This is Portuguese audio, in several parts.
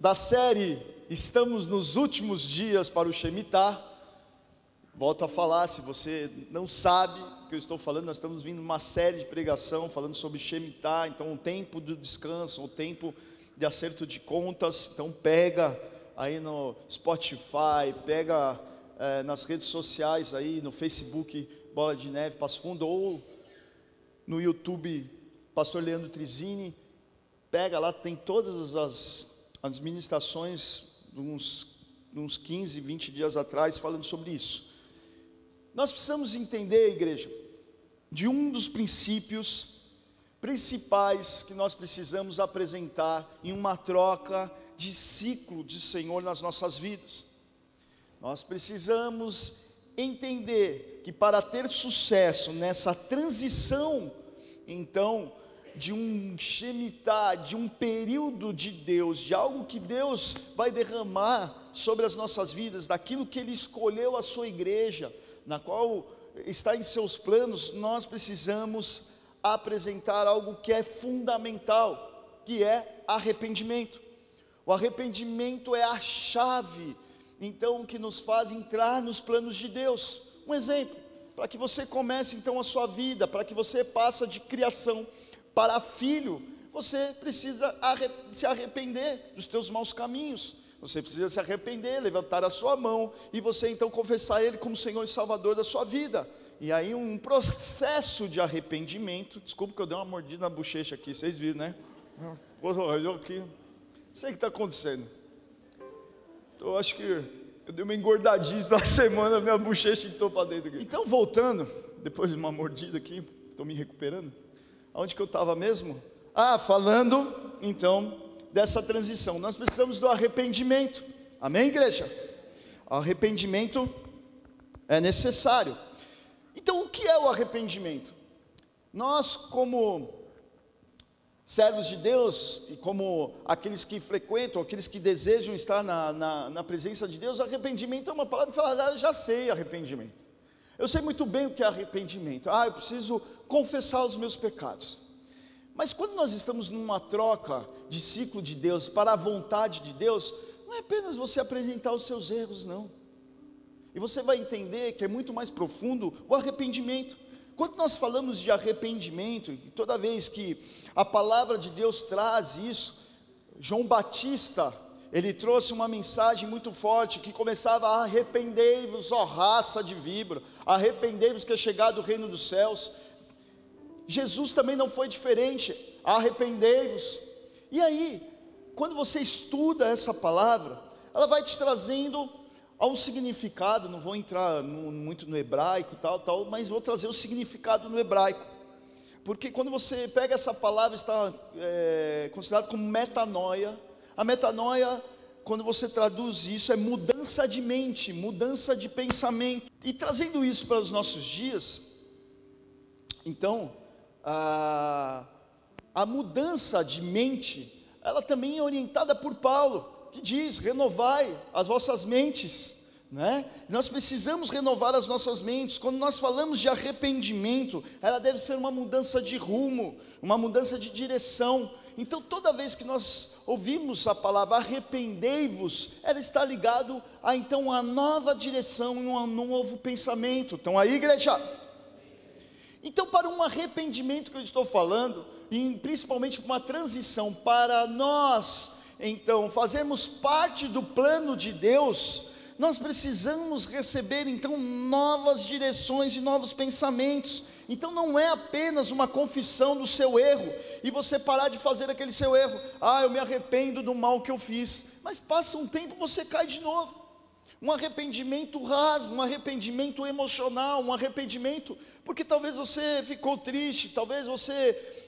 da série Estamos nos últimos dias para o Shemitah. Volto a falar, se você não sabe o que eu estou falando, nós estamos vindo uma série de pregação falando sobre Shemitah, então o tempo do descanso, o tempo de acerto de contas. Então pega aí no Spotify, pega é, nas redes sociais aí, no Facebook Bola de Neve, Passo Fundo, ou no YouTube Pastor Leandro Trizini, pega lá, tem todas as, as ministrações uns, uns 15, 20 dias atrás, falando sobre isso. Nós precisamos entender, igreja, de um dos princípios principais que nós precisamos apresentar em uma troca de ciclo de Senhor nas nossas vidas. Nós precisamos entender que para ter sucesso nessa transição, então, de um Shemitah, de um período de Deus, de algo que Deus vai derramar sobre as nossas vidas, daquilo que Ele escolheu a sua igreja, na qual está em seus planos, nós precisamos apresentar algo que é fundamental, que é arrependimento. O arrependimento é a chave, então, que nos faz entrar nos planos de Deus. Um exemplo, para que você comece então a sua vida, para que você passe de criação para filho, você precisa se arrepender dos teus maus caminhos. Você precisa se arrepender, levantar a sua mão e você então confessar Ele como Senhor e Salvador da sua vida. E aí um processo de arrependimento. Desculpa que eu dei uma mordida na bochecha aqui, vocês viram, né? Olha aqui. Sei o que está acontecendo. Então acho que eu dei uma engordadinha na semana, minha bochecha entrou para dentro aqui. Então voltando, depois de uma mordida aqui, estou me recuperando. Onde que eu estava mesmo? Ah, falando então dessa transição. Nós precisamos do arrependimento. Amém, igreja? Arrependimento é necessário. Então, o que é o arrependimento? Nós, como servos de Deus e como aqueles que frequentam, aqueles que desejam estar na, na, na presença de Deus, arrependimento é uma palavra que fala, ah, já sei arrependimento. Eu sei muito bem o que é arrependimento. Ah, eu preciso confessar os meus pecados. Mas quando nós estamos numa troca de ciclo de Deus para a vontade de Deus, não é apenas você apresentar os seus erros, não. E você vai entender que é muito mais profundo o arrependimento. Quando nós falamos de arrependimento, e toda vez que a palavra de Deus traz isso, João Batista, ele trouxe uma mensagem muito forte que começava arrependei-vos, ó raça de vibra, arrependei-vos que é chegado o reino dos céus. Jesus também não foi diferente, arrependei-vos. E aí, quando você estuda essa palavra, ela vai te trazendo a um significado, não vou entrar no, muito no hebraico tal, tal, mas vou trazer o significado no hebraico. Porque quando você pega essa palavra, está é, considerado como metanoia, a metanoia, quando você traduz isso, é mudança de mente, mudança de pensamento. E trazendo isso para os nossos dias, então, a, a mudança de mente, ela também é orientada por Paulo, que diz: renovai as vossas mentes. Né? Nós precisamos renovar as nossas mentes. Quando nós falamos de arrependimento, ela deve ser uma mudança de rumo, uma mudança de direção. Então, toda vez que nós ouvimos a palavra arrependei-vos, ela está ligado a então uma nova direção e um, novo pensamento. Então, aí, igreja. Então, para um arrependimento que eu estou falando, e principalmente uma transição para nós, então, fazermos parte do plano de Deus, nós precisamos receber então novas direções e novos pensamentos. Então não é apenas uma confissão do seu erro e você parar de fazer aquele seu erro. Ah, eu me arrependo do mal que eu fiz. Mas passa um tempo você cai de novo. Um arrependimento raso, um arrependimento emocional, um arrependimento, porque talvez você ficou triste, talvez você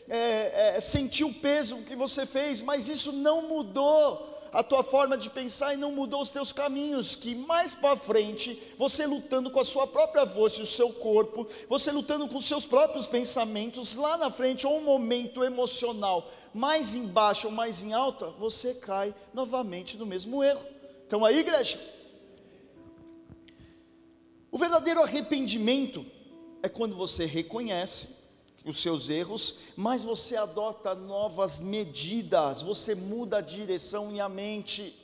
é, é, sentiu o peso que você fez, mas isso não mudou a tua forma de pensar e não mudou os teus caminhos, que mais para frente, você lutando com a sua própria voz e o seu corpo, você lutando com os seus próprios pensamentos, lá na frente, ou um momento emocional mais embaixo ou mais em alta, você cai novamente no mesmo erro. Então aí, igreja, o verdadeiro arrependimento é quando você reconhece os seus erros, mas você adota novas medidas, você muda a direção e a mente.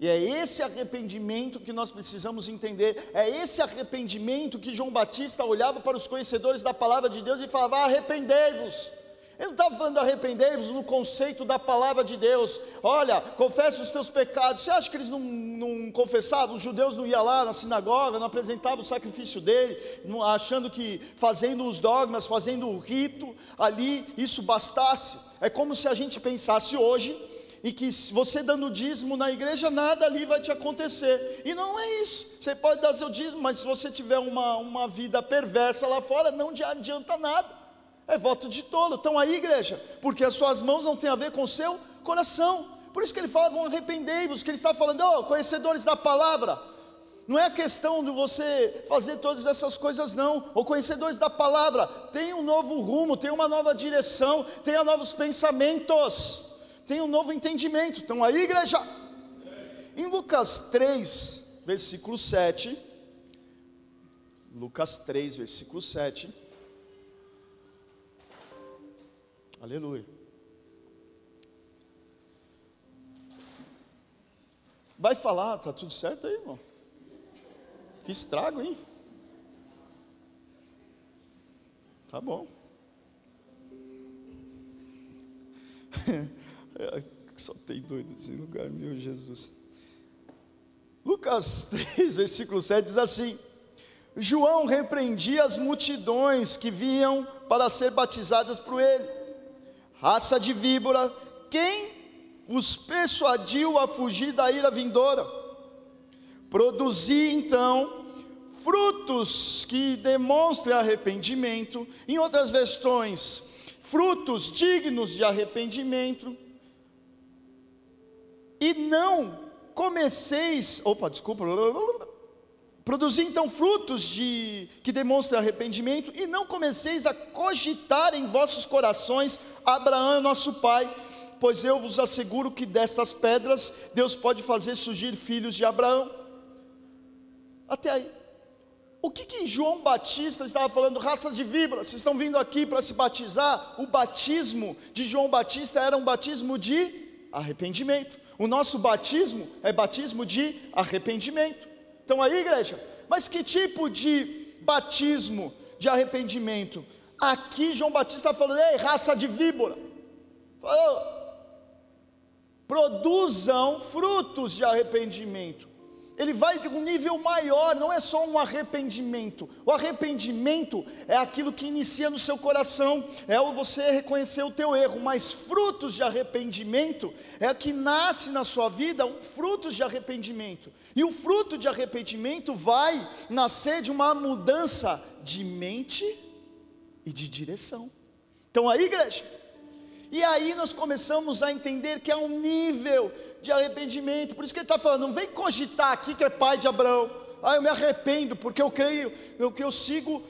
E é esse arrependimento que nós precisamos entender, é esse arrependimento que João Batista olhava para os conhecedores da palavra de Deus e falava: arrependei-vos. Ele não estava falando arrependei-vos no conceito da palavra de Deus. Olha, confessa os teus pecados. Você acha que eles não, não confessavam? Os judeus não iam lá na sinagoga, não apresentavam o sacrifício dele, achando que fazendo os dogmas, fazendo o rito ali, isso bastasse. É como se a gente pensasse hoje e que você dando dízimo na igreja, nada ali vai te acontecer. E não é isso. Você pode dar seu dízimo, mas se você tiver uma, uma vida perversa lá fora, não adianta nada. É voto de tolo. Então aí, igreja, porque as suas mãos não têm a ver com o seu coração. Por isso que ele fala, vão arrependei-vos, que ele está falando, oh, conhecedores da palavra. Não é questão de você fazer todas essas coisas, não. Ou conhecedores da palavra, tem um novo rumo, tem uma nova direção, tenha novos pensamentos, tem um novo entendimento. Então aí, igreja, em Lucas 3, versículo 7. Lucas 3, versículo 7. Aleluia. Vai falar, tá tudo certo aí, irmão? Que estrago, hein? Tá bom. Só tem doido nesse lugar, meu Jesus. Lucas 3, versículo 7 diz assim: João repreendia as multidões que vinham para ser batizadas por ele raça de víbora, quem vos persuadiu a fugir da ira vindoura? Produzi então frutos que demonstrem arrependimento, em outras versões, frutos dignos de arrependimento, e não comeceis, opa, desculpa, Produzi então frutos de que demonstrem arrependimento e não comeceis a cogitar em vossos corações Abraão, nosso pai, pois eu vos asseguro que destas pedras Deus pode fazer surgir filhos de Abraão. Até aí. O que, que João Batista estava falando? Raça de víbora, vocês estão vindo aqui para se batizar? O batismo de João Batista era um batismo de arrependimento. O nosso batismo é batismo de arrependimento. Estão aí, igreja? Mas que tipo de batismo de arrependimento? Aqui João Batista está falando, ei, raça de víbora. Falou, produzam frutos de arrependimento ele vai de um nível maior, não é só um arrependimento. O arrependimento é aquilo que inicia no seu coração, é você reconhecer o teu erro, mas frutos de arrependimento é que nasce na sua vida um frutos de arrependimento. E o fruto de arrependimento vai nascer de uma mudança de mente e de direção. Então aí, igreja, e aí nós começamos a entender que há um nível de arrependimento. Por isso que ele está falando, não vem cogitar aqui que é pai de Abraão. Ah, eu me arrependo, porque eu creio, eu, eu sigo,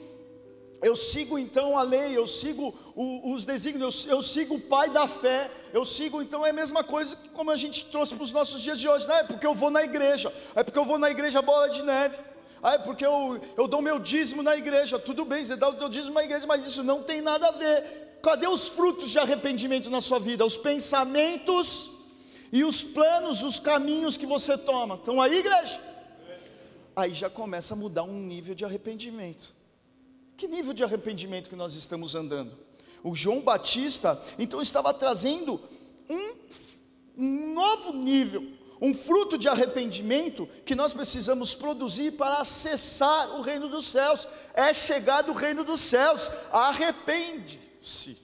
eu sigo então a lei, eu sigo o, os desígnios, eu, eu, sigo o pai da fé, eu sigo, então é a mesma coisa que como a gente trouxe para os nossos dias de hoje, não é porque eu vou na igreja, é porque eu vou na igreja bola de neve. Ah, é porque eu, eu dou meu dízimo na igreja. Tudo bem, você dá o teu dízimo na igreja, mas isso não tem nada a ver cadê os frutos de arrependimento na sua vida? Os pensamentos e os planos, os caminhos que você toma. Estão aí, igreja? Aí já começa a mudar um nível de arrependimento. Que nível de arrependimento que nós estamos andando? O João Batista, então, estava trazendo um, um novo nível, um fruto de arrependimento que nós precisamos produzir para acessar o reino dos céus. É chegar do reino dos céus. Arrepende si.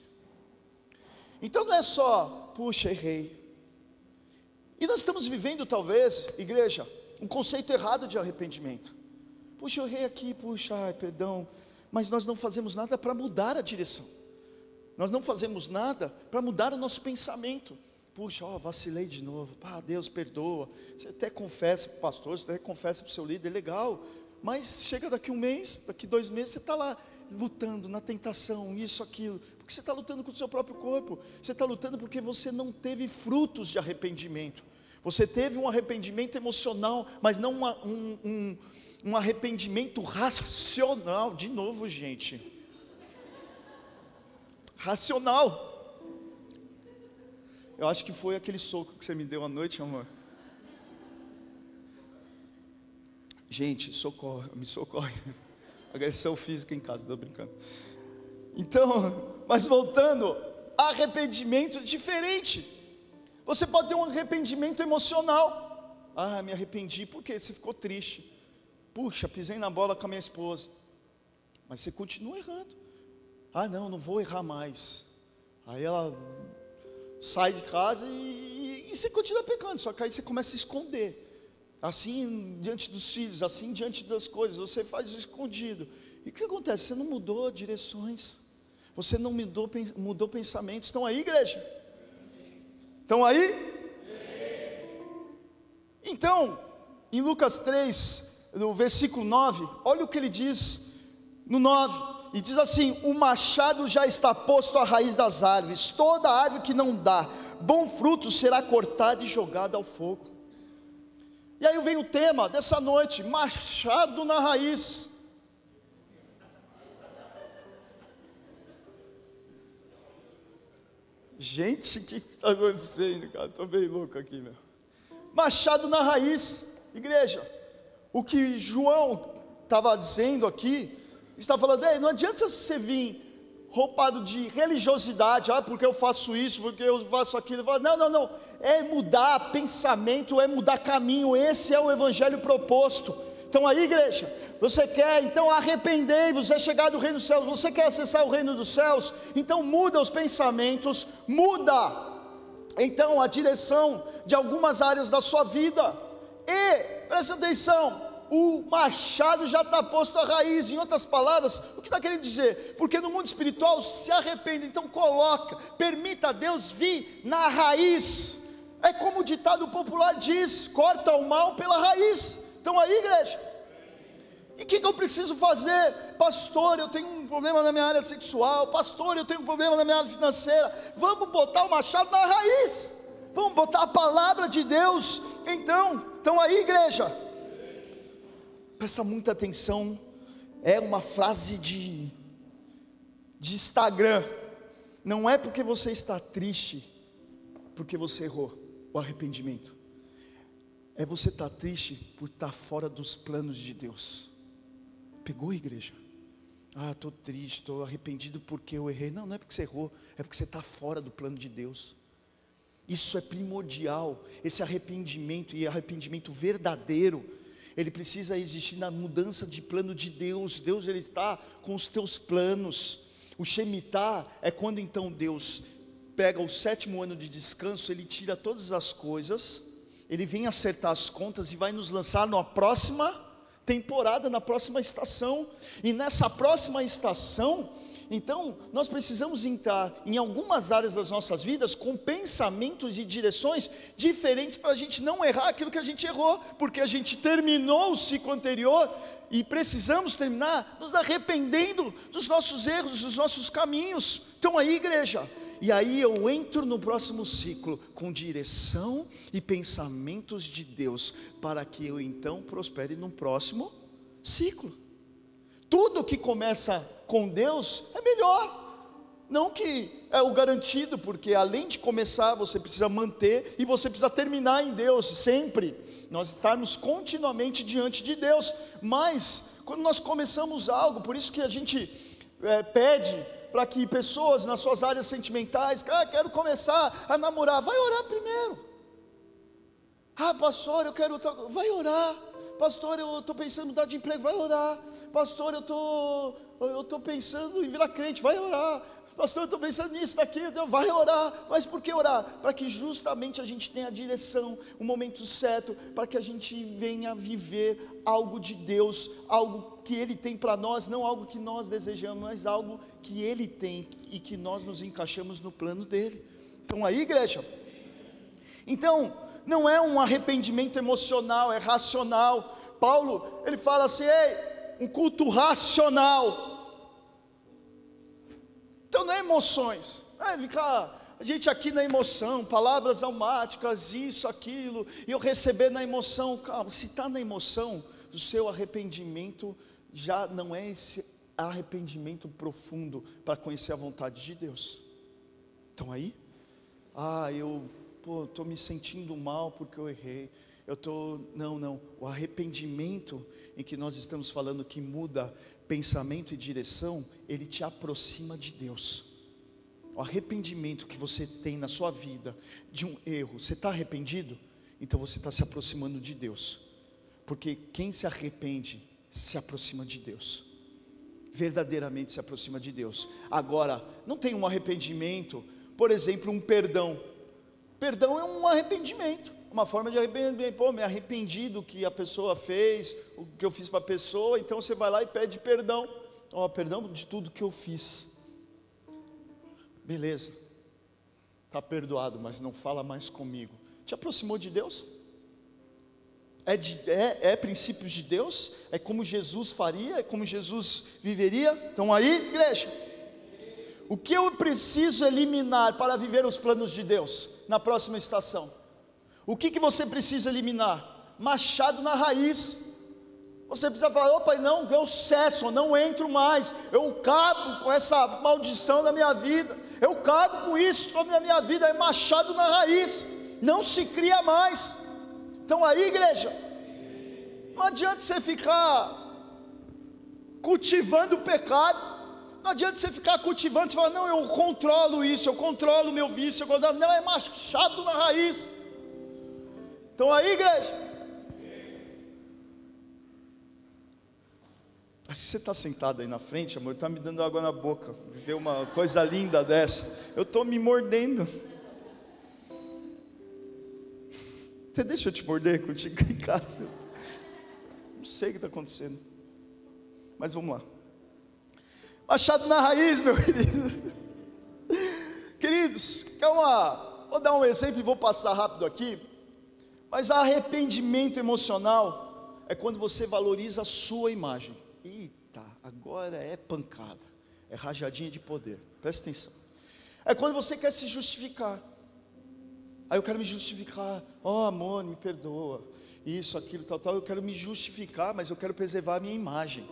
Então não é só, puxa, errei. E nós estamos vivendo, talvez, igreja, um conceito errado de arrependimento. Puxa, eu errei aqui, puxa, ai, perdão. Mas nós não fazemos nada para mudar a direção. Nós não fazemos nada para mudar o nosso pensamento. Puxa, ó, vacilei de novo. Ah, Deus perdoa. Você até confessa para o pastor, você até confessa para o seu líder, legal. Mas chega daqui um mês, daqui dois meses, você está lá lutando na tentação, isso, aquilo, porque você está lutando com o seu próprio corpo, você está lutando porque você não teve frutos de arrependimento, você teve um arrependimento emocional, mas não uma, um, um, um arrependimento racional, de novo, gente. racional. Eu acho que foi aquele soco que você me deu à noite, amor. Gente, socorre, me socorre. Agressão física em casa, estou brincando. Então, mas voltando, arrependimento diferente. Você pode ter um arrependimento emocional. Ah, me arrependi, por quê? Você ficou triste. Puxa, pisei na bola com a minha esposa. Mas você continua errando. Ah, não, não vou errar mais. Aí ela sai de casa e, e, você continua pecando, só que aí você começa a esconder. Assim diante dos filhos, assim diante das coisas, você faz o escondido. E o que acontece? Você não mudou direções, você não mudou, mudou pensamentos. Estão aí, igreja? Estão aí? Então, em Lucas 3, no versículo 9, olha o que ele diz no 9 e diz assim: O machado já está posto à raiz das árvores, toda árvore que não dá bom fruto será cortada e jogada ao fogo. E aí vem o tema dessa noite: machado na raiz. Gente, o que está acontecendo, cara? Estou bem louco aqui, meu. Machado na raiz, igreja. O que João estava dizendo aqui, está falando, Ei, não adianta você vir roupado de religiosidade, ah, porque eu faço isso, porque eu faço aquilo. Não, não, não. É mudar pensamento, é mudar caminho. Esse é o evangelho proposto. Então aí, igreja, você quer, então arrependei-vos, é chegar do reino dos céus. Você quer acessar o reino dos céus? Então muda os pensamentos, muda então a direção de algumas áreas da sua vida. E presta atenção, o machado já está posto à raiz. Em outras palavras, o que está querendo dizer? Porque no mundo espiritual se arrepende, então coloca, permita a Deus vir na raiz. É como o ditado popular diz: corta o mal pela raiz. Então aí, igreja. E o que, que eu preciso fazer? Pastor, eu tenho um problema na minha área sexual. Pastor, eu tenho um problema na minha área financeira. Vamos botar o machado na raiz. Vamos botar a palavra de Deus. Então, então aí, igreja presta muita atenção, é uma frase de, de Instagram. Não é porque você está triste, porque você errou, o arrependimento. É você estar tá triste por estar tá fora dos planos de Deus. Pegou a igreja? Ah, estou triste, estou arrependido porque eu errei. Não, não é porque você errou, é porque você está fora do plano de Deus. Isso é primordial, esse arrependimento e arrependimento verdadeiro ele precisa existir na mudança de plano de Deus. Deus ele está com os teus planos. O Shemitah é quando então Deus pega o sétimo ano de descanso, ele tira todas as coisas, ele vem acertar as contas e vai nos lançar na próxima temporada, na próxima estação. E nessa próxima estação, então, nós precisamos entrar em algumas áreas das nossas vidas com pensamentos e direções diferentes para a gente não errar aquilo que a gente errou, porque a gente terminou o ciclo anterior e precisamos terminar nos arrependendo dos nossos erros, dos nossos caminhos. Então, aí, igreja, e aí eu entro no próximo ciclo com direção e pensamentos de Deus, para que eu então prospere no próximo ciclo. Tudo que começa com Deus é melhor. Não que é o garantido, porque além de começar, você precisa manter e você precisa terminar em Deus sempre. Nós estarmos continuamente diante de Deus. Mas quando nós começamos algo, por isso que a gente é, pede para que pessoas nas suas áreas sentimentais, ah, quero começar a namorar, vai orar primeiro. Ah, pastor, eu quero, vai orar. Pastor, eu estou pensando em mudar de emprego, vai orar. Pastor, eu tô, estou pensando em virar crente, vai orar. Pastor, eu estou pensando nisso, naquilo, vai orar. Mas por que orar? Para que justamente a gente tenha a direção, o momento certo, para que a gente venha viver algo de Deus, algo que Ele tem para nós, não algo que nós desejamos, mas algo que Ele tem e que nós nos encaixamos no plano dele. Então aí, igreja. Então, não é um arrependimento emocional, é racional. Paulo, ele fala assim: ei, um culto racional. Então não é emoções, é a gente aqui na emoção, palavras almáticas, isso, aquilo, e eu receber na emoção, calma, se está na emoção, o seu arrependimento já não é esse arrependimento profundo para conhecer a vontade de Deus. Estão aí? Ah, eu estou me sentindo mal porque eu errei. Eu estou. Não, não. O arrependimento em que nós estamos falando que muda pensamento e direção, ele te aproxima de Deus. O arrependimento que você tem na sua vida de um erro, você está arrependido? Então você está se aproximando de Deus. Porque quem se arrepende se aproxima de Deus. Verdadeiramente se aproxima de Deus. Agora, não tem um arrependimento, por exemplo, um perdão. Perdão é um arrependimento, uma forma de arrependimento. Pô, me arrependi do que a pessoa fez, o que eu fiz para a pessoa, então você vai lá e pede perdão. Ó, oh, perdão de tudo que eu fiz. Beleza, está perdoado, mas não fala mais comigo. Te aproximou de Deus? é, de, é, é princípios de Deus, é como Jesus faria, é como Jesus viveria. Estão aí, igreja? O que eu preciso eliminar para viver os planos de Deus na próxima estação? O que, que você precisa eliminar? Machado na raiz. Você precisa falar, opa, não, eu cesso, não entro mais, eu cabo com essa maldição da minha vida, eu cabo com isso sobre a minha vida, é machado na raiz, não se cria mais. Então aí, igreja, não adianta você ficar cultivando o pecado. Não adianta você ficar cultivando, você falar, não, eu controlo isso, eu controlo o meu vício, eu controlo. Não, é machado na raiz. Então aí, igreja. Acho que você está sentado aí na frente, amor, está me dando água na boca. Ver uma coisa linda dessa. Eu estou me mordendo. Você deixa eu te morder contigo em casa? Não sei o que está acontecendo. Mas vamos lá. Machado na raiz, meu querido. Queridos, calma. Vou dar um exemplo e vou passar rápido aqui. Mas arrependimento emocional é quando você valoriza a sua imagem. Eita, agora é pancada. É rajadinha de poder. Presta atenção. É quando você quer se justificar. Aí eu quero me justificar. Oh, amor, me perdoa. Isso, aquilo, tal, tal. Eu quero me justificar, mas eu quero preservar a minha imagem.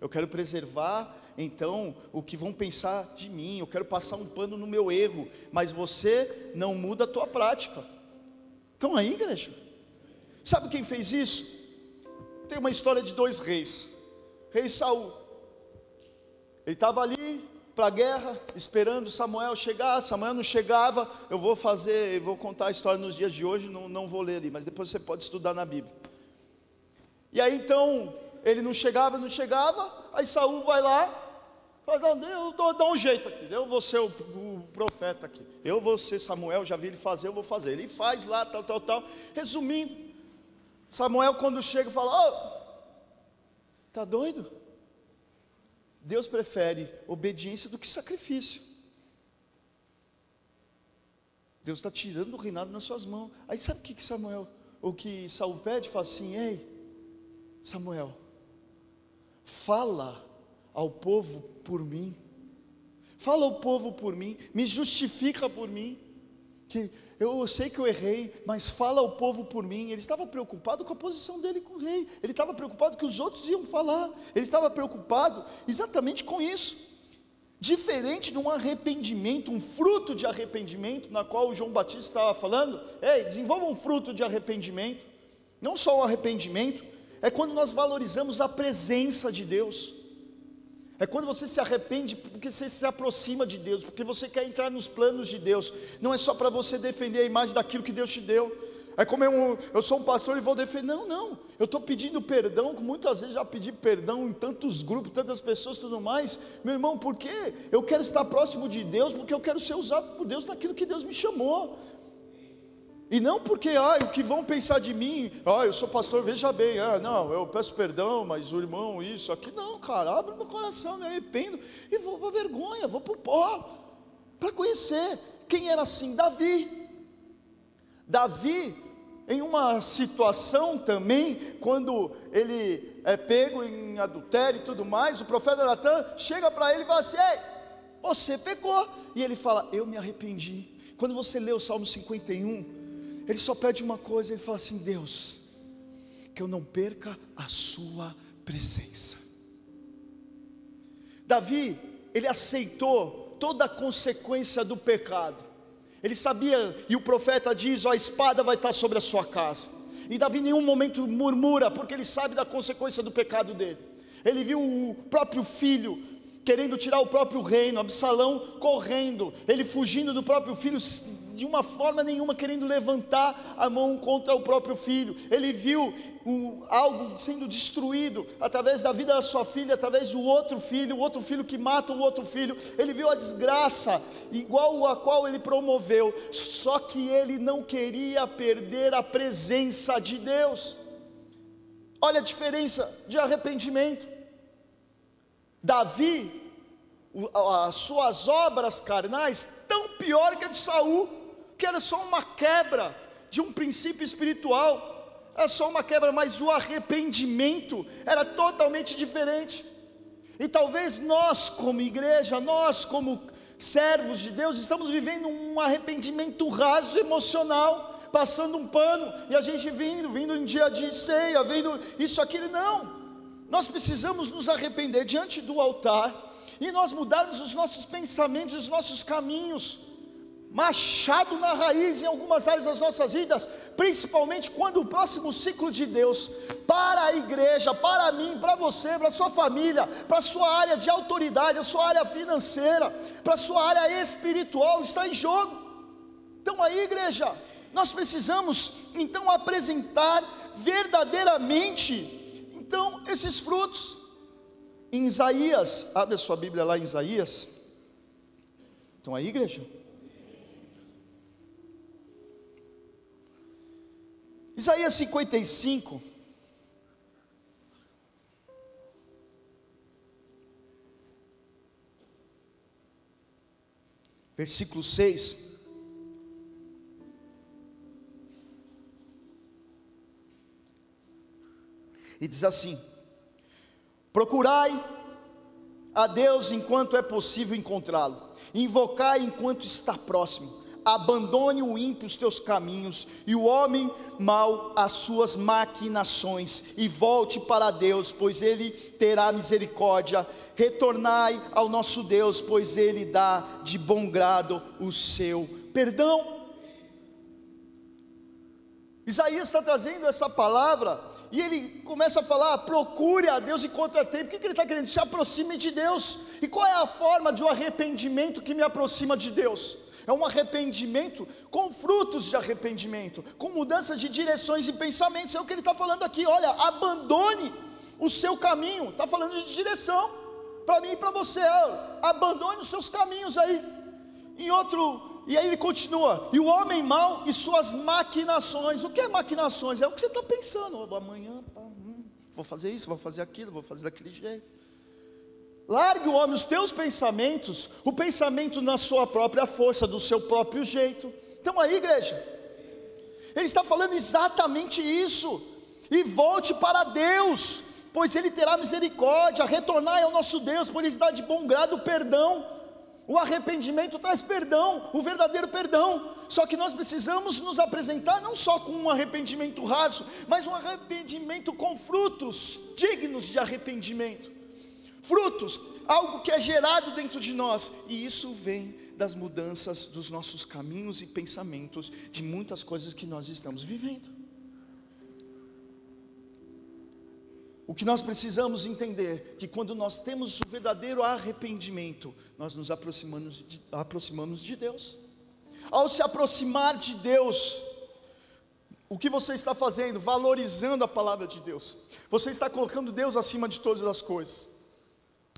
Eu quero preservar, então, o que vão pensar de mim. Eu quero passar um pano no meu erro. Mas você não muda a tua prática. Estão aí, igreja? Sabe quem fez isso? Tem uma história de dois reis. Rei Saul. Ele estava ali, para a guerra, esperando Samuel chegar. Samuel não chegava. Eu vou fazer, eu vou contar a história nos dias de hoje, não, não vou ler ali, mas depois você pode estudar na Bíblia. E aí então, ele não chegava, não chegava. Aí Saul vai lá, fala, eu dou, dou um jeito aqui, eu vou ser o, o, profeta aqui. Eu vou ser Samuel, já vi ele fazer, eu vou fazer. Ele faz lá, tal, tal, tal. Resumindo, Samuel quando chega fala, oh, tá doido? Deus prefere obediência do que sacrifício. Deus está tirando o reinado nas suas mãos. Aí sabe o que, que Samuel, o que Saul pede? Fala assim: Ei, Samuel, fala ao povo por mim. Fala ao povo por mim, me justifica por mim. Que eu sei que eu errei, mas fala ao povo por mim. Ele estava preocupado com a posição dele com o rei, ele estava preocupado que os outros iam falar, ele estava preocupado exatamente com isso. Diferente de um arrependimento, um fruto de arrependimento, na qual o João Batista estava falando, ei, desenvolva um fruto de arrependimento, não só o arrependimento, é quando nós valorizamos a presença de Deus. É quando você se arrepende porque você se aproxima de Deus, porque você quer entrar nos planos de Deus. Não é só para você defender a imagem daquilo que Deus te deu. É como eu, eu sou um pastor e vou defender. Não, não. Eu estou pedindo perdão, muitas vezes já pedi perdão em tantos grupos, tantas pessoas tudo mais. Meu irmão, por quê? Eu quero estar próximo de Deus, porque eu quero ser usado por Deus naquilo que Deus me chamou. E não porque, ah, o que vão pensar de mim, ah, eu sou pastor, veja bem, ah, não, eu peço perdão, mas o irmão, isso, aqui, não, cara, abre meu coração, me arrependo, e vou para vergonha, vou para o pó, para conhecer quem era assim, Davi. Davi, em uma situação também, quando ele é pego em adultério e tudo mais, o profeta Natan chega para ele e fala assim: Ei, você pecou, e ele fala: Eu me arrependi. Quando você lê o Salmo 51, ele só pede uma coisa, ele fala assim: Deus, que eu não perca a Sua presença. Davi, ele aceitou toda a consequência do pecado. Ele sabia, e o profeta diz: a espada vai estar sobre a sua casa. E Davi em nenhum momento murmura, porque ele sabe da consequência do pecado dele. Ele viu o próprio filho querendo tirar o próprio reino, Absalão correndo, ele fugindo do próprio filho de uma forma nenhuma querendo levantar a mão contra o próprio filho. Ele viu um, algo sendo destruído através da vida da sua filha, através do outro filho, o outro filho que mata o outro filho. Ele viu a desgraça igual a qual ele promoveu, só que ele não queria perder a presença de Deus. Olha a diferença de arrependimento. Davi, as suas obras carnais, tão pior que a de Saul que era só uma quebra de um princípio espiritual, era só uma quebra, mas o arrependimento era totalmente diferente. E talvez nós, como igreja, nós, como servos de Deus, estamos vivendo um arrependimento raso emocional, passando um pano, e a gente vindo, vindo em dia de ceia, vindo isso, aquilo, não. Nós precisamos nos arrepender diante do altar e nós mudarmos os nossos pensamentos, os nossos caminhos machado na raiz em algumas áreas das nossas vidas, principalmente quando o próximo ciclo de Deus, para a igreja, para mim, para você, para sua família, para sua área de autoridade, a sua área financeira, para sua área espiritual, está em jogo. Então aí, igreja, nós precisamos então apresentar verdadeiramente então esses frutos. Em Isaías, abre a sua Bíblia lá em Isaías. Então aí, igreja, Isaías 55. Versículo 6. E diz assim: Procurai a Deus enquanto é possível encontrá-lo, invocai enquanto está próximo abandone o ímpio os teus caminhos, e o homem mau as suas maquinações, e volte para Deus, pois ele terá misericórdia. Retornai ao nosso Deus, pois ele dá de bom grado o seu perdão. Isaías está trazendo essa palavra e ele começa a falar: procure a Deus enquanto é tempo. O que, que ele está querendo? Se aproxime de Deus. E qual é a forma de um arrependimento que me aproxima de Deus? É um arrependimento com frutos de arrependimento, com mudança de direções e pensamentos. É o que ele está falando aqui. Olha, abandone o seu caminho. Está falando de direção para mim e para você. abandone os seus caminhos aí. Em outro, e aí ele continua: e o homem mau e suas maquinações. O que é maquinações? É o que você está pensando. Amanhã, hum, vou fazer isso, vou fazer aquilo, vou fazer daquele jeito. Largue o homem os teus pensamentos, o pensamento na sua própria força, do seu próprio jeito. Então aí, igreja, ele está falando exatamente isso. E volte para Deus, pois Ele terá misericórdia, retornar ao nosso Deus, por isso dá de bom grado perdão. O arrependimento traz perdão, o verdadeiro perdão. Só que nós precisamos nos apresentar não só com um arrependimento raso, mas um arrependimento com frutos dignos de arrependimento frutos, algo que é gerado dentro de nós, e isso vem das mudanças dos nossos caminhos e pensamentos, de muitas coisas que nós estamos vivendo. O que nós precisamos entender que quando nós temos o verdadeiro arrependimento, nós nos aproximamos de, aproximamos de Deus. Ao se aproximar de Deus, o que você está fazendo? Valorizando a palavra de Deus. Você está colocando Deus acima de todas as coisas.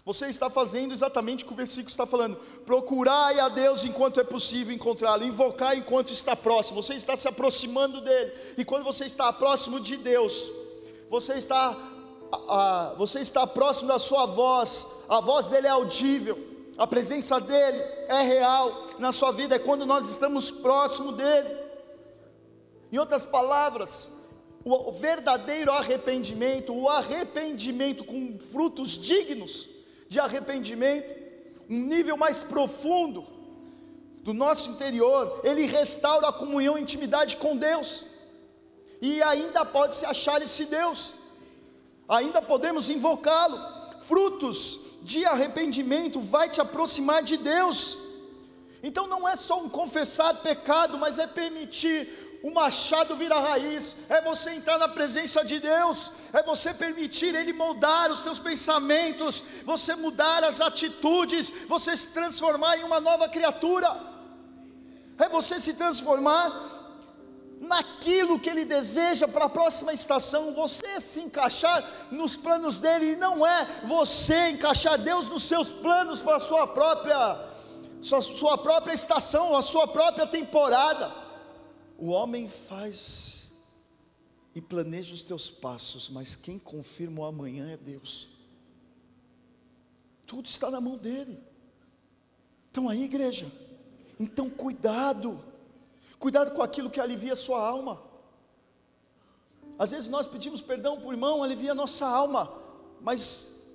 Você está fazendo exatamente o que o versículo está falando. Procurai a Deus enquanto é possível encontrá-lo, invocar enquanto está próximo. Você está se aproximando dele. E quando você está próximo de Deus, você está a, a, você está próximo da sua voz. A voz dele é audível. A presença dele é real na sua vida é quando nós estamos próximo dele. Em outras palavras, o verdadeiro arrependimento, o arrependimento com frutos dignos, de arrependimento, um nível mais profundo do nosso interior, ele restaura a comunhão e intimidade com Deus, e ainda pode se achar esse Deus, ainda podemos invocá-lo, frutos de arrependimento vai te aproximar de Deus. Então não é só um confessar pecado, mas é permitir o machado vir a raiz, é você entrar na presença de Deus, é você permitir Ele moldar os teus pensamentos, você mudar as atitudes, você se transformar em uma nova criatura, é você se transformar naquilo que Ele deseja para a próxima estação, você se encaixar nos planos dele, e não é você encaixar Deus nos seus planos para a sua própria, sua, sua própria estação, a sua própria temporada. O homem faz e planeja os teus passos, mas quem confirma o amanhã é Deus. Tudo está na mão dele. Então aí, igreja, então cuidado Cuidado com aquilo que alivia a sua alma. Às vezes nós pedimos perdão o irmão, alivia a nossa alma, mas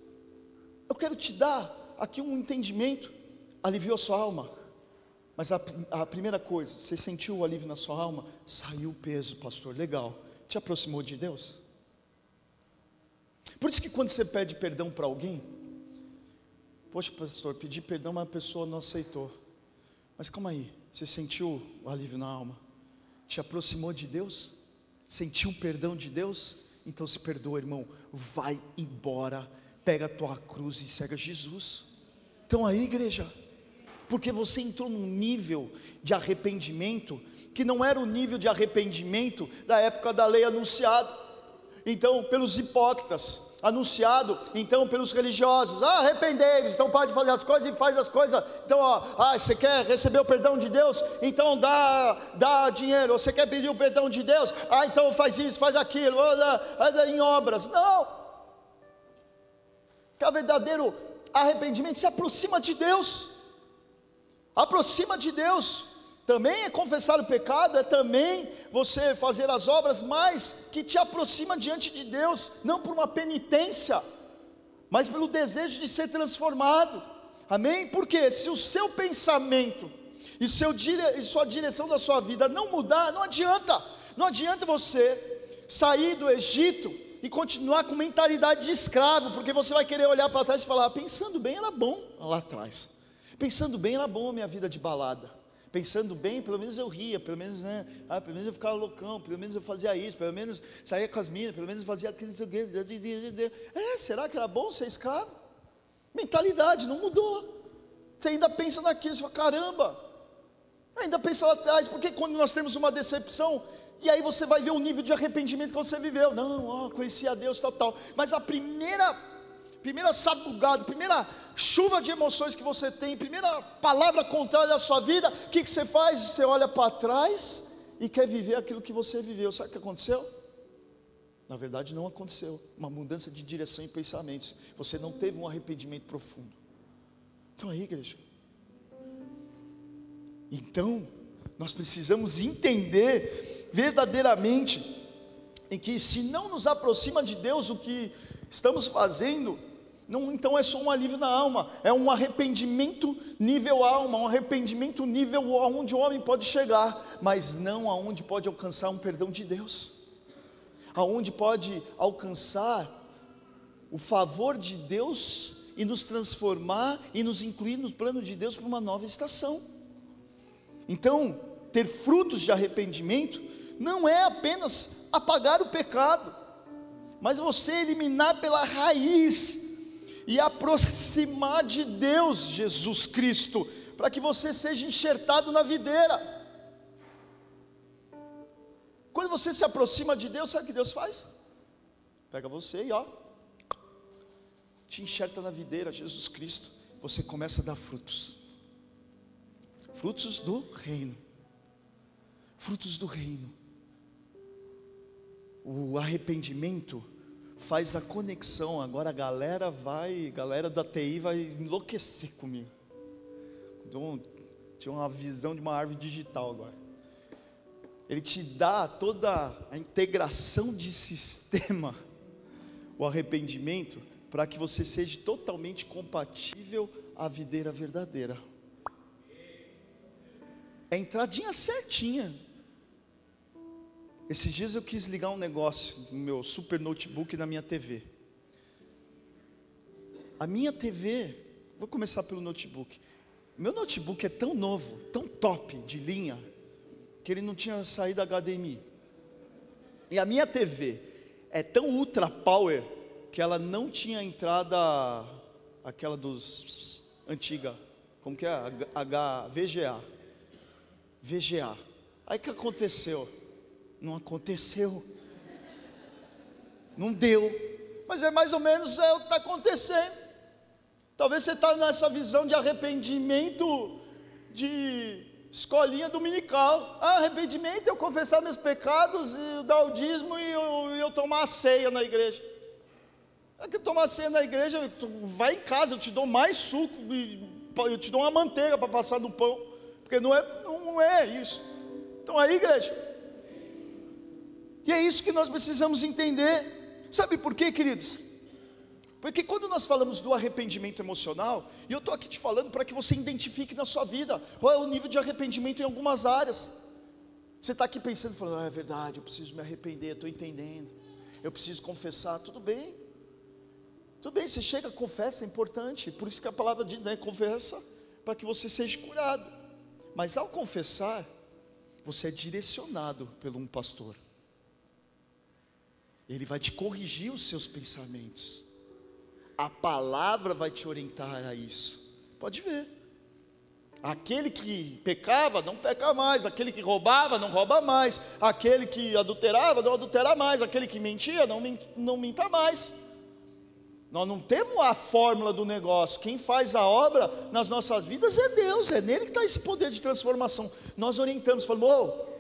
eu quero te dar aqui um entendimento, aliviou a sua alma, mas a, a primeira coisa, você sentiu o alívio na sua alma, saiu o peso, pastor, legal, te aproximou de Deus? Por isso que quando você pede perdão para alguém, poxa, pastor, pedi perdão, mas a pessoa não aceitou, mas calma aí, você sentiu o alívio na alma? Te aproximou de Deus? Sentiu o perdão de Deus? Então se perdoa, irmão. Vai embora, pega a tua cruz e segue Jesus. Então aí, igreja, porque você entrou num nível de arrependimento que não era o nível de arrependimento da época da lei anunciada. Então, pelos hipócritas, anunciado então pelos religiosos. Ah, arrependei-vos, então pode fazer as coisas e faz as coisas. Então, ó, ah, você quer receber o perdão de Deus? Então dá, dá dinheiro. Você quer pedir o perdão de Deus? Ah, então faz isso, faz aquilo, anda, em obras. Não. Que é o verdadeiro arrependimento se aproxima de Deus. Aproxima de Deus. Também é confessar o pecado, é também você fazer as obras, mas que te aproxima diante de Deus, não por uma penitência, mas pelo desejo de ser transformado. Amém? Porque se o seu pensamento e, seu dire, e sua direção da sua vida não mudar, não adianta. Não adianta você sair do Egito e continuar com mentalidade de escravo, porque você vai querer olhar para trás e falar: pensando bem, era bom lá atrás. Pensando bem, era bom a minha vida de balada pensando bem, pelo menos eu ria, pelo menos, né? Ah, pelo menos eu ficava loucão, pelo menos eu fazia isso, pelo menos saía com as minas, pelo menos eu fazia aquilo. É, será que era bom ser escravo? Mentalidade não mudou. Você ainda pensa naquilo, você fala, caramba, ainda pensa lá atrás, porque quando nós temos uma decepção, e aí você vai ver o nível de arrependimento que você viveu. Não, ó, conheci a Deus, tal, tal. Mas a primeira primeira sabugada, primeira chuva de emoções que você tem, primeira palavra contrária da sua vida, o que, que você faz? Você olha para trás e quer viver aquilo que você viveu. Sabe o que aconteceu? Na verdade, não aconteceu. Uma mudança de direção e pensamentos. Você não teve um arrependimento profundo. Então aí, igreja. Então, nós precisamos entender verdadeiramente em que se não nos aproxima de Deus o que estamos fazendo, não, então é só um alívio na alma, é um arrependimento nível alma, um arrependimento nível aonde o homem pode chegar, mas não aonde pode alcançar um perdão de Deus, aonde pode alcançar o favor de Deus e nos transformar e nos incluir no plano de Deus para uma nova estação. Então, ter frutos de arrependimento não é apenas apagar o pecado, mas você eliminar pela raiz e aproximar de Deus, Jesus Cristo, para que você seja enxertado na videira. Quando você se aproxima de Deus, sabe o que Deus faz? Pega você e ó, te enxerta na videira, Jesus Cristo. Você começa a dar frutos, frutos do reino, frutos do reino. O arrependimento faz a conexão. Agora a galera vai, galera da TI vai enlouquecer comigo. Então, tinha uma visão de uma árvore digital agora. Ele te dá toda a integração de sistema, o arrependimento, para que você seja totalmente compatível à videira verdadeira. É entradinha certinha. Esses dias eu quis ligar um negócio no meu super notebook na minha TV. a minha TV, vou começar pelo notebook. Meu notebook é tão novo, tão top de linha, que ele não tinha saído HDMI. E a minha TV é tão ultra power que ela não tinha entrada aquela dos antiga, como que é? H, VGA. VGA. Aí que aconteceu? Não aconteceu. Não deu. Mas é mais ou menos é o que está acontecendo. Talvez você está nessa visão de arrependimento de escolinha dominical. Ah, arrependimento é eu confessar meus pecados, e dar o dízimo e eu, eu tomar a ceia na igreja. É que tomar ceia na igreja, vai em casa, eu te dou mais suco, eu te dou uma manteiga para passar no pão, porque não é, não é isso. Então aí, igreja. E é isso que nós precisamos entender. Sabe por quê, queridos? Porque quando nós falamos do arrependimento emocional, e eu estou aqui te falando para que você identifique na sua vida qual é o nível de arrependimento em algumas áreas. Você está aqui pensando, falando, ah, é verdade, eu preciso me arrepender, estou entendendo, eu preciso confessar, tudo bem. Tudo bem, você chega, confessa, é importante, por isso que a palavra diz, né, confessa, para que você seja curado. Mas ao confessar, você é direcionado por um pastor. Ele vai te corrigir os seus pensamentos a palavra vai te orientar a isso. Pode ver. Aquele que pecava, não peca mais. Aquele que roubava, não rouba mais. Aquele que adulterava, não adultera mais. Aquele que mentia, não, não minta mais. Nós não temos a fórmula do negócio. Quem faz a obra nas nossas vidas é Deus. É nele que está esse poder de transformação. Nós orientamos, falamos, oh,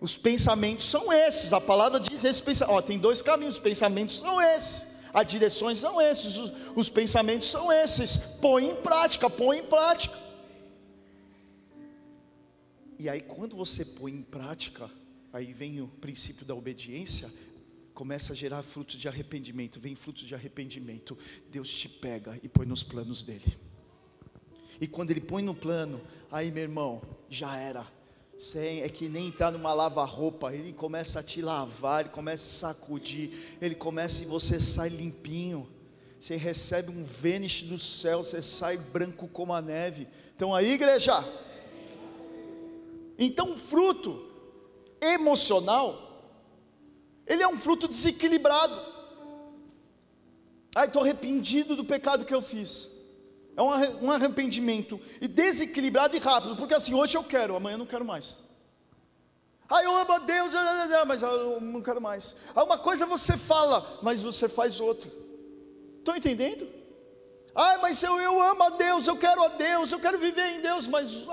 os pensamentos são esses. A palavra diz esse pensamento. Tem dois caminhos, os pensamentos são esses. As direções são esses, os, os pensamentos são esses. Põe em prática, põe em prática. E aí, quando você põe em prática, aí vem o princípio da obediência, começa a gerar fruto de arrependimento. Vem fruto de arrependimento. Deus te pega e põe nos planos dele. E quando ele põe no plano, aí meu irmão, já era. Sem, é que nem entrar numa lava-roupa, ele começa a te lavar, ele começa a sacudir, ele começa e você sai limpinho. Você recebe um vênice do céu, você sai branco como a neve. Então aí, igreja. Então, o fruto emocional, ele é um fruto desequilibrado. Ai, estou arrependido do pecado que eu fiz. É um arrependimento e desequilibrado e rápido, porque assim, hoje eu quero, amanhã eu não quero mais. Ah, eu amo a Deus, mas eu não quero mais. Ah, uma coisa você fala, mas você faz outra. Estão entendendo? Ah, mas eu, eu amo a Deus, eu quero a Deus, eu quero viver em Deus, mas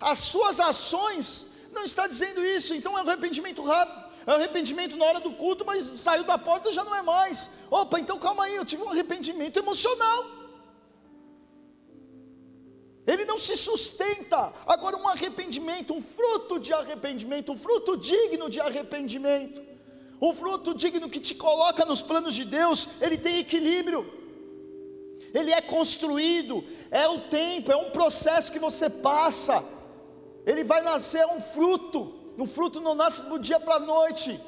as suas ações não está dizendo isso. Então é um arrependimento rápido. É um arrependimento na hora do culto, mas saiu da porta já não é mais. Opa, então calma aí, eu tive um arrependimento emocional. Ele não se sustenta. Agora, um arrependimento, um fruto de arrependimento, um fruto digno de arrependimento, um fruto digno que te coloca nos planos de Deus, ele tem equilíbrio, ele é construído, é o tempo, é um processo que você passa, ele vai nascer um fruto, um fruto não nasce do dia para a noite,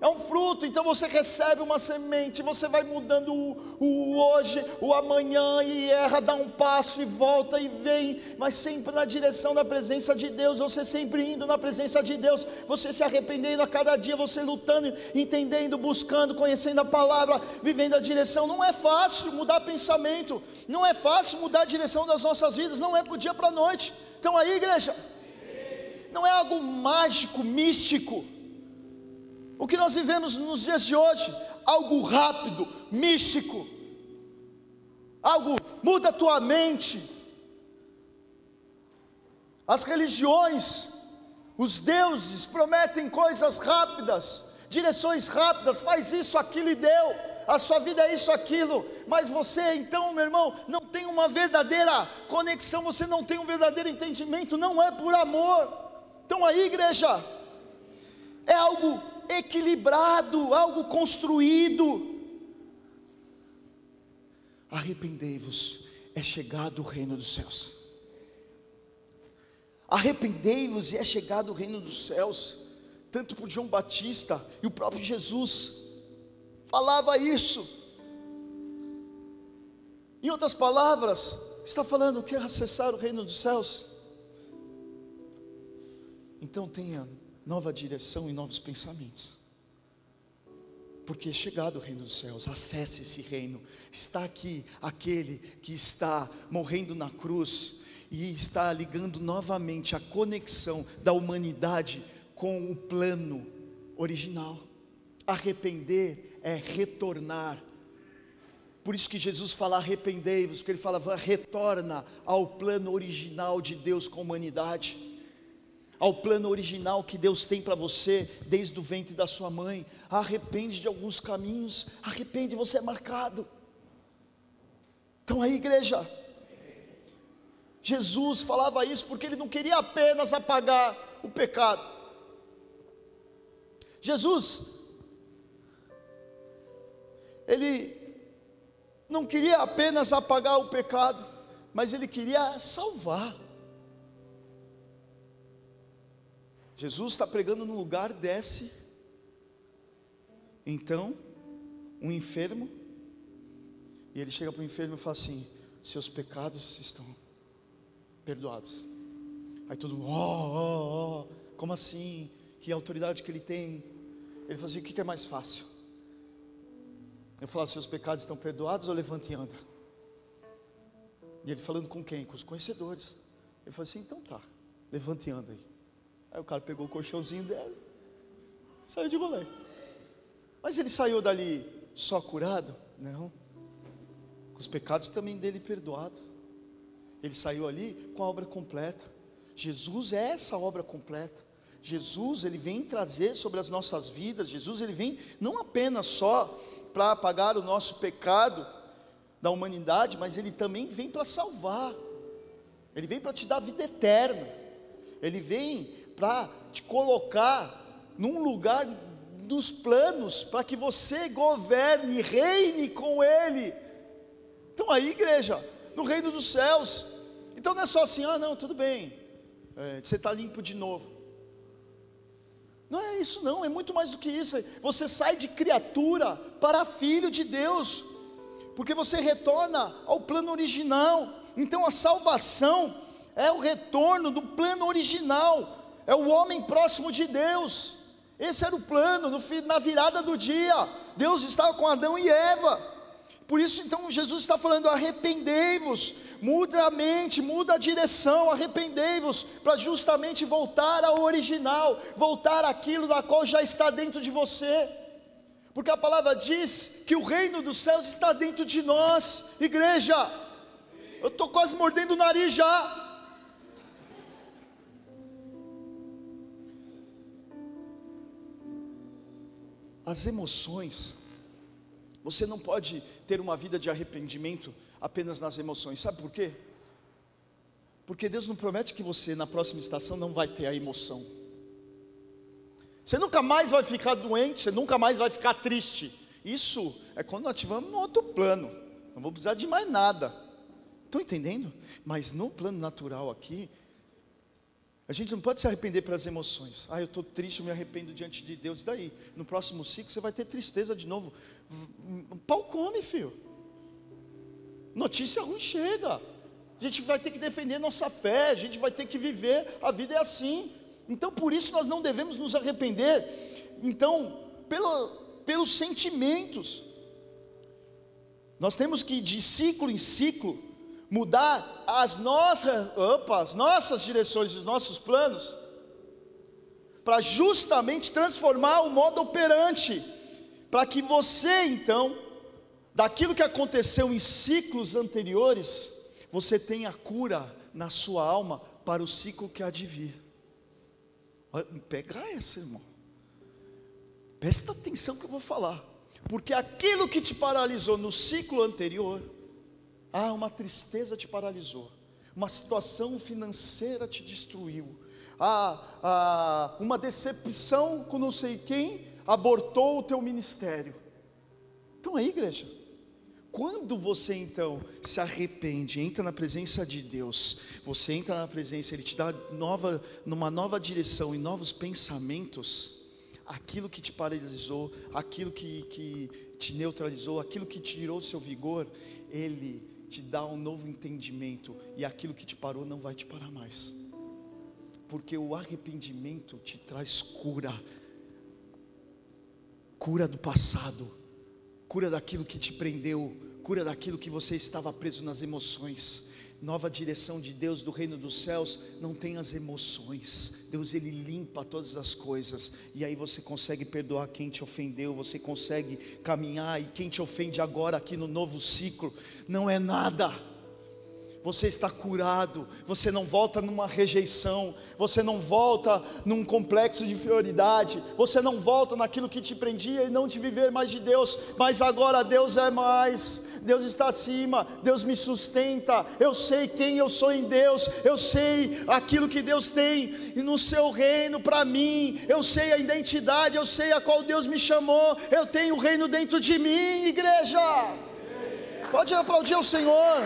é um fruto, então você recebe uma semente, você vai mudando o, o, hoje, o amanhã, e erra, dá um passo e volta e vem, mas sempre na direção da presença de Deus, você sempre indo na presença de Deus, você se arrependendo a cada dia, você lutando, entendendo, buscando, conhecendo a palavra, vivendo a direção. Não é fácil mudar pensamento, não é fácil mudar a direção das nossas vidas, não é para o dia para a noite. Então aí, igreja, não é algo mágico, místico o que nós vivemos nos dias de hoje, algo rápido, místico, algo muda a tua mente. As religiões, os deuses prometem coisas rápidas, direções rápidas, faz isso, aquilo e deu. A sua vida é isso, aquilo, mas você então, meu irmão, não tem uma verdadeira conexão, você não tem um verdadeiro entendimento, não é por amor. Então aí, igreja, é algo equilibrado, algo construído. Arrependei-vos, é chegado o reino dos céus. Arrependei-vos e é chegado o reino dos céus. Tanto por João Batista e o próprio Jesus falava isso. Em outras palavras, está falando que acessar o reino dos céus. Então tenha nova direção e novos pensamentos. Porque é chegado o reino dos céus, acesse esse reino. Está aqui aquele que está morrendo na cruz e está ligando novamente a conexão da humanidade com o plano original. Arrepender é retornar. Por isso que Jesus fala arrependei-vos, porque ele fala retorna ao plano original de Deus com a humanidade, ao plano original que Deus tem para você desde o ventre da sua mãe. Arrepende de alguns caminhos, arrepende, você é marcado. Então aí, igreja, Jesus falava isso porque ele não queria apenas apagar o pecado. Jesus, ele não queria apenas apagar o pecado, mas ele queria salvar. Jesus está pregando num lugar, desce. Então, um enfermo, e ele chega para o enfermo e fala assim: Seus pecados estão perdoados. Aí todo mundo, oh, oh, oh, como assim? Que autoridade que ele tem? Ele falou assim: o que é mais fácil? Eu falo, seus pecados estão perdoados ou levante e anda? E ele falando com quem? Com os conhecedores. Ele falou assim: então tá, levante e anda aí. Aí o cara pegou o colchãozinho dele, saiu de rolê. Mas ele saiu dali só curado? Não. Com os pecados também dele perdoados. Ele saiu ali com a obra completa. Jesus é essa obra completa. Jesus, ele vem trazer sobre as nossas vidas, Jesus, ele vem não apenas só para apagar o nosso pecado da humanidade, mas ele também vem para salvar, ele vem para te dar vida eterna, ele vem para te colocar num lugar dos planos, para que você governe, reine com ele. Então aí, igreja, no reino dos céus, então não é só assim, ah, não, tudo bem, é, você está limpo de novo. Não é isso, não, é muito mais do que isso. Você sai de criatura para filho de Deus, porque você retorna ao plano original. Então a salvação é o retorno do plano original, é o homem próximo de Deus. Esse era o plano, no, na virada do dia, Deus estava com Adão e Eva. Por isso, então, Jesus está falando: arrependei-vos, muda a mente, muda a direção, arrependei-vos, para justamente voltar ao original, voltar àquilo da qual já está dentro de você, porque a palavra diz que o reino dos céus está dentro de nós, igreja. Eu estou quase mordendo o nariz já. As emoções, você não pode ter uma vida de arrependimento apenas nas emoções. Sabe por quê? Porque Deus não promete que você na próxima estação não vai ter a emoção. Você nunca mais vai ficar doente, você nunca mais vai ficar triste. Isso é quando estivermos no outro plano. Não vou precisar de mais nada. Estão entendendo? Mas no plano natural aqui, a gente não pode se arrepender pelas emoções. Ah, eu estou triste, eu me arrependo diante de Deus. E daí? No próximo ciclo você vai ter tristeza de novo. O pau come, filho. Notícia ruim chega. A gente vai ter que defender nossa fé, a gente vai ter que viver, a vida é assim. Então por isso nós não devemos nos arrepender. Então, pelo, pelos sentimentos. Nós temos que de ciclo em ciclo mudar as nossas, opa, as nossas direções, os nossos planos, para justamente transformar o modo operante, para que você então, daquilo que aconteceu em ciclos anteriores, você tenha cura na sua alma para o ciclo que há de vir. Pega essa, irmão. Presta atenção que eu vou falar. Porque aquilo que te paralisou no ciclo anterior, ah, uma tristeza te paralisou, uma situação financeira te destruiu, ah, ah, uma decepção com não sei quem abortou o teu ministério. Então aí, igreja, quando você então se arrepende, entra na presença de Deus, você entra na presença, Ele te dá nova, numa nova direção e novos pensamentos, aquilo que te paralisou, aquilo que, que te neutralizou, aquilo que te tirou do seu vigor, Ele te dá um novo entendimento e aquilo que te parou não vai te parar mais. Porque o arrependimento te traz cura. Cura do passado, cura daquilo que te prendeu, cura daquilo que você estava preso nas emoções nova direção de Deus do reino dos céus não tem as emoções. Deus ele limpa todas as coisas e aí você consegue perdoar quem te ofendeu, você consegue caminhar e quem te ofende agora aqui no novo ciclo não é nada você está curado, você não volta numa rejeição, você não volta num complexo de inferioridade, você não volta naquilo que te prendia e não te viver mais de Deus, mas agora Deus é mais, Deus está acima, Deus me sustenta, eu sei quem eu sou em Deus, eu sei aquilo que Deus tem no seu reino para mim, eu sei a identidade, eu sei a qual Deus me chamou, eu tenho o reino dentro de mim, igreja. Pode aplaudir o Senhor.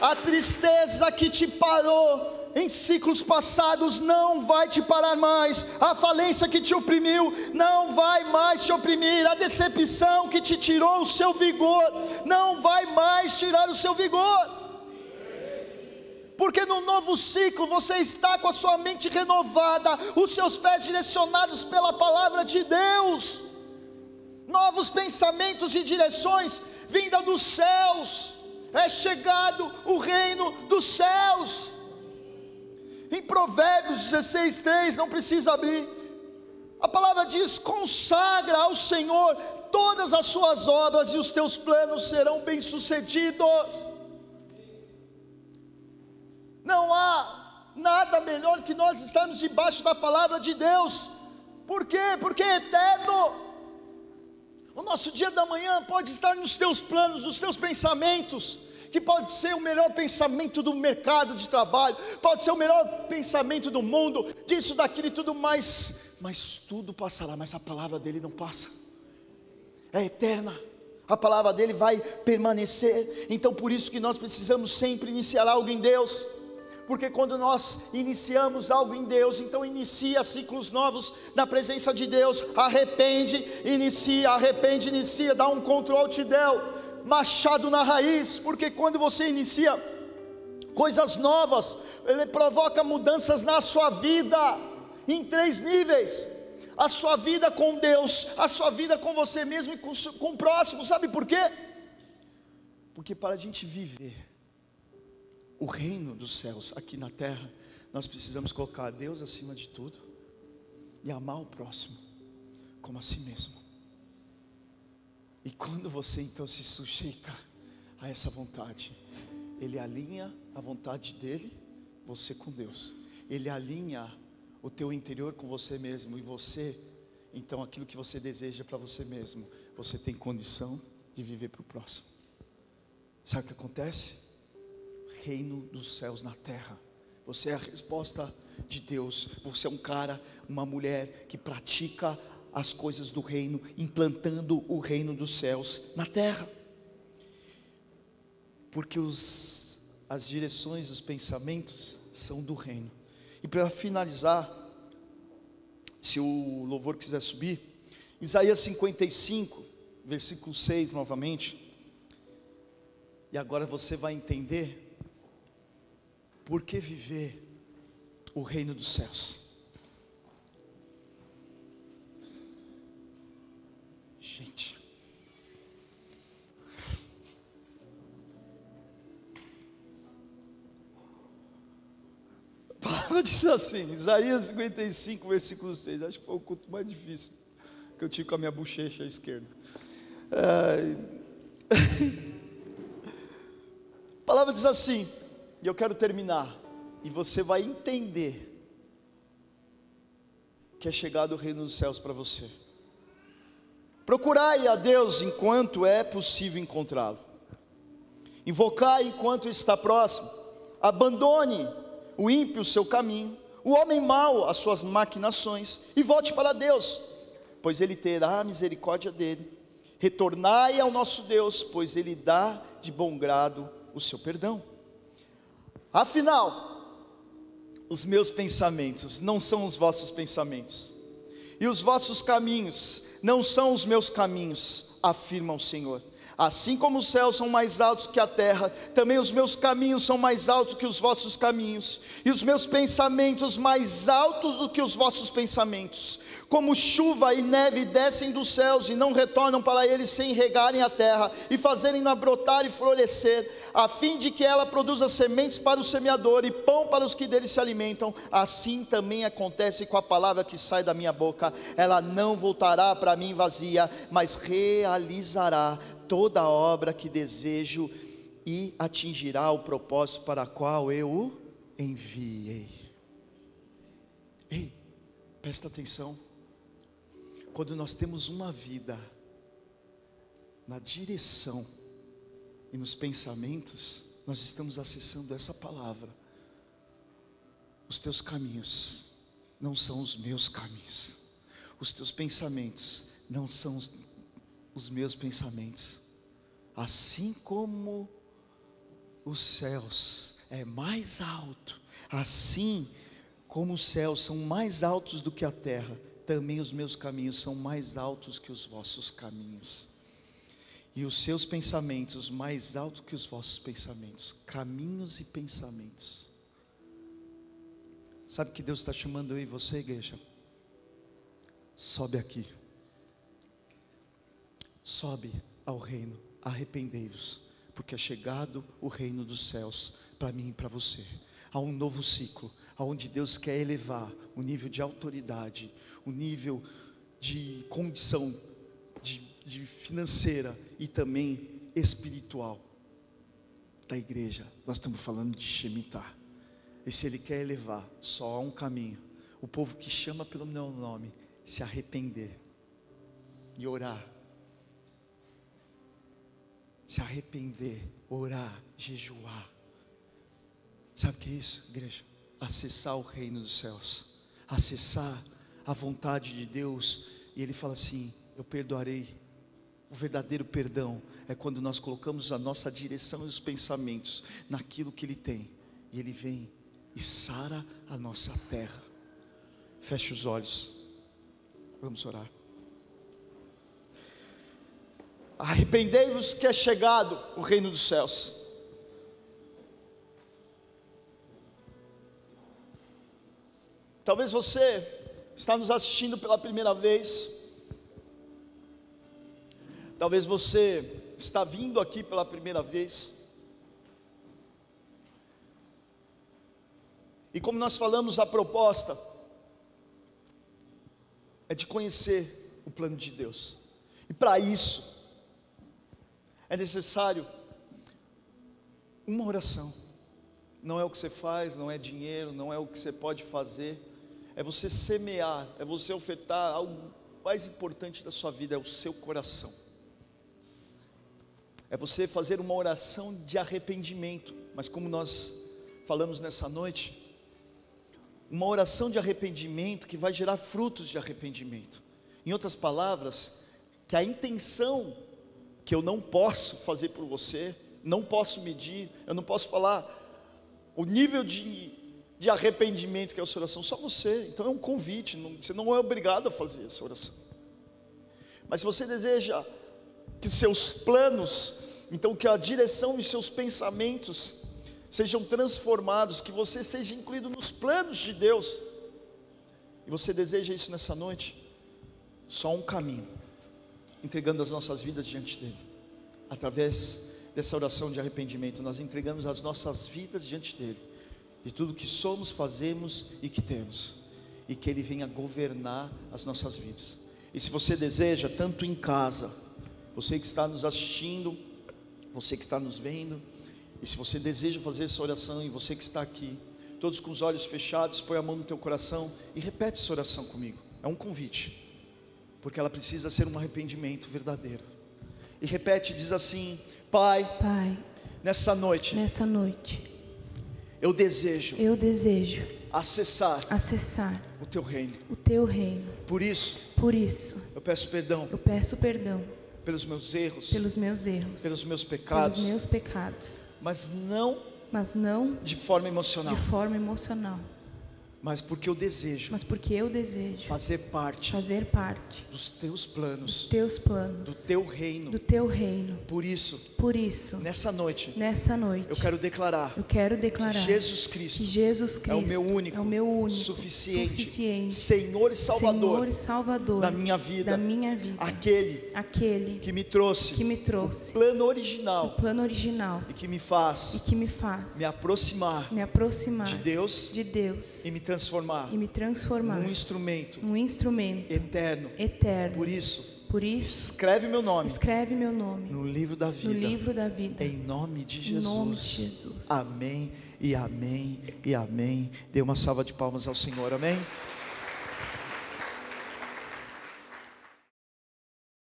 A tristeza que te parou em ciclos passados não vai te parar mais, a falência que te oprimiu não vai mais te oprimir, a decepção que te tirou o seu vigor não vai mais tirar o seu vigor. Porque no novo ciclo você está com a sua mente renovada, os seus pés direcionados pela palavra de Deus, novos pensamentos e direções vinda dos céus é chegado o reino dos céus. Em Provérbios 16, 3, não precisa abrir, a palavra diz: consagra ao Senhor todas as suas obras e os teus planos serão bem-sucedidos. Não há nada melhor que nós estarmos debaixo da palavra de Deus, por quê? Porque é eterno. O nosso dia da manhã pode estar nos teus planos, nos teus pensamentos, que pode ser o melhor pensamento do mercado de trabalho, pode ser o melhor pensamento do mundo, disso, daquilo e tudo mais, mas tudo passará, mas a palavra dele não passa, é eterna. A palavra dele vai permanecer, então por isso que nós precisamos sempre iniciar algo em Deus porque quando nós iniciamos algo em Deus, então inicia ciclos novos na presença de Deus, arrepende, inicia, arrepende, inicia, dá um control te del, machado na raiz, porque quando você inicia coisas novas, ele provoca mudanças na sua vida, em três níveis, a sua vida com Deus, a sua vida com você mesmo e com, com o próximo, sabe por quê? Porque para a gente viver, o reino dos céus aqui na terra, nós precisamos colocar Deus acima de tudo e amar o próximo como a si mesmo. E quando você então se sujeita a essa vontade, ele alinha a vontade dele, você com Deus. Ele alinha o teu interior com você mesmo e você, então aquilo que você deseja para você mesmo, você tem condição de viver para o próximo. Sabe o que acontece? Reino dos céus na terra. Você é a resposta de Deus. Você é um cara, uma mulher que pratica as coisas do reino, implantando o reino dos céus na terra. Porque os, as direções, os pensamentos são do reino. E para finalizar, se o louvor quiser subir, Isaías 55, versículo 6 novamente. E agora você vai entender por que viver o reino dos céus? Gente, a palavra diz assim, Isaías 55, versículo 6, acho que foi o culto mais difícil que eu tive com a minha bochecha esquerda. É... a palavra diz assim: e eu quero terminar, e você vai entender que é chegado o reino dos céus para você. Procurai a Deus enquanto é possível encontrá-lo. Invocai enquanto está próximo. Abandone o ímpio o seu caminho, o homem mau as suas maquinações e volte para Deus, pois ele terá misericórdia dele. Retornai ao nosso Deus, pois ele dá de bom grado o seu perdão. Afinal, os meus pensamentos não são os vossos pensamentos, e os vossos caminhos não são os meus caminhos, afirma o Senhor. Assim como os céus são mais altos que a terra, também os meus caminhos são mais altos que os vossos caminhos, e os meus pensamentos mais altos do que os vossos pensamentos. Como chuva e neve descem dos céus e não retornam para eles sem regarem a terra e fazerem-na brotar e florescer, a fim de que ela produza sementes para o semeador e pão para os que dele se alimentam, assim também acontece com a palavra que sai da minha boca. Ela não voltará para mim vazia, mas realizará toda a obra que desejo e atingirá o propósito para qual eu o enviei. Ei, presta atenção. Quando nós temos uma vida na direção e nos pensamentos, nós estamos acessando essa palavra. Os teus caminhos não são os meus caminhos, os teus pensamentos não são os os meus pensamentos, assim como os céus é mais alto, assim como os céus são mais altos do que a terra, também os meus caminhos são mais altos que os vossos caminhos. E os seus pensamentos mais altos que os vossos pensamentos, caminhos e pensamentos. Sabe que Deus está chamando eu e você, igreja? Sobe aqui sobe ao reino, arrependei-vos, porque é chegado o reino dos céus para mim e para você. Há um novo ciclo, aonde Deus quer elevar o nível de autoridade, o nível de condição de, de financeira e também espiritual da igreja. Nós estamos falando de Shemitah. E se Ele quer elevar, só há um caminho. O povo que chama pelo meu nome, se arrepender e orar se arrepender, orar, jejuar. Sabe o que é isso, igreja? Acessar o reino dos céus, acessar a vontade de Deus, e Ele fala assim: Eu perdoarei. O verdadeiro perdão é quando nós colocamos a nossa direção e os pensamentos naquilo que Ele tem, e Ele vem e sara a nossa terra. Feche os olhos, vamos orar. Arrependei-vos que é chegado o reino dos céus. Talvez você está nos assistindo pela primeira vez. Talvez você está vindo aqui pela primeira vez. E como nós falamos, a proposta é de conhecer o plano de Deus. E para isso, é necessário uma oração. Não é o que você faz, não é dinheiro, não é o que você pode fazer. É você semear, é você ofertar algo mais importante da sua vida, é o seu coração. É você fazer uma oração de arrependimento, mas como nós falamos nessa noite, uma oração de arrependimento que vai gerar frutos de arrependimento. Em outras palavras, que a intenção que eu não posso fazer por você, não posso medir, eu não posso falar o nível de, de arrependimento que é a sua oração, só você. Então é um convite, não, você não é obrigado a fazer essa oração. Mas se você deseja que seus planos, então que a direção dos seus pensamentos sejam transformados, que você seja incluído nos planos de Deus, e você deseja isso nessa noite, só um caminho entregando as nossas vidas diante dele. Através dessa oração de arrependimento, nós entregamos as nossas vidas diante dele, de tudo que somos, fazemos e que temos, e que ele venha governar as nossas vidas. E se você deseja, tanto em casa, você que está nos assistindo, você que está nos vendo, e se você deseja fazer essa oração, e você que está aqui, todos com os olhos fechados, põe a mão no teu coração e repete essa oração comigo. É um convite porque ela precisa ser um arrependimento verdadeiro. E repete, diz assim: Pai, Pai, nessa noite, nessa noite, eu desejo, eu desejo acessar, acessar o teu reino. O teu reino. Por isso, por isso, eu peço perdão. Eu peço perdão pelos meus erros, pelos meus erros, pelos meus pecados, pelos meus pecados. Mas não, mas não de forma emocional. De forma emocional mas porque eu desejo mas porque eu desejo fazer parte fazer parte dos teus dos planos, teus do planos, teu reino. do teu reino. Por isso, Por isso, nessa noite, nessa noite, eu quero declarar eu quero que declarar Jesus que Cristo Jesus é Cristo o meu único, é o meu único, suficiente, suficiente, Senhor e Salvador Senhor e Salvador da minha vida, da minha vida. aquele aquele que me trouxe que me trouxe plano o original plano original e que me e faz que me faz me aproximar me aproximar de Deus de Deus e me transformar e me transformar num instrumento num instrumento eterno. eterno. Por isso, Por isso, escreve meu nome escreve meu nome no livro da no vida. livro da vida. Em nome de Jesus. nome de Jesus. Amém e amém e amém. Dê uma salva de palmas ao Senhor. Amém.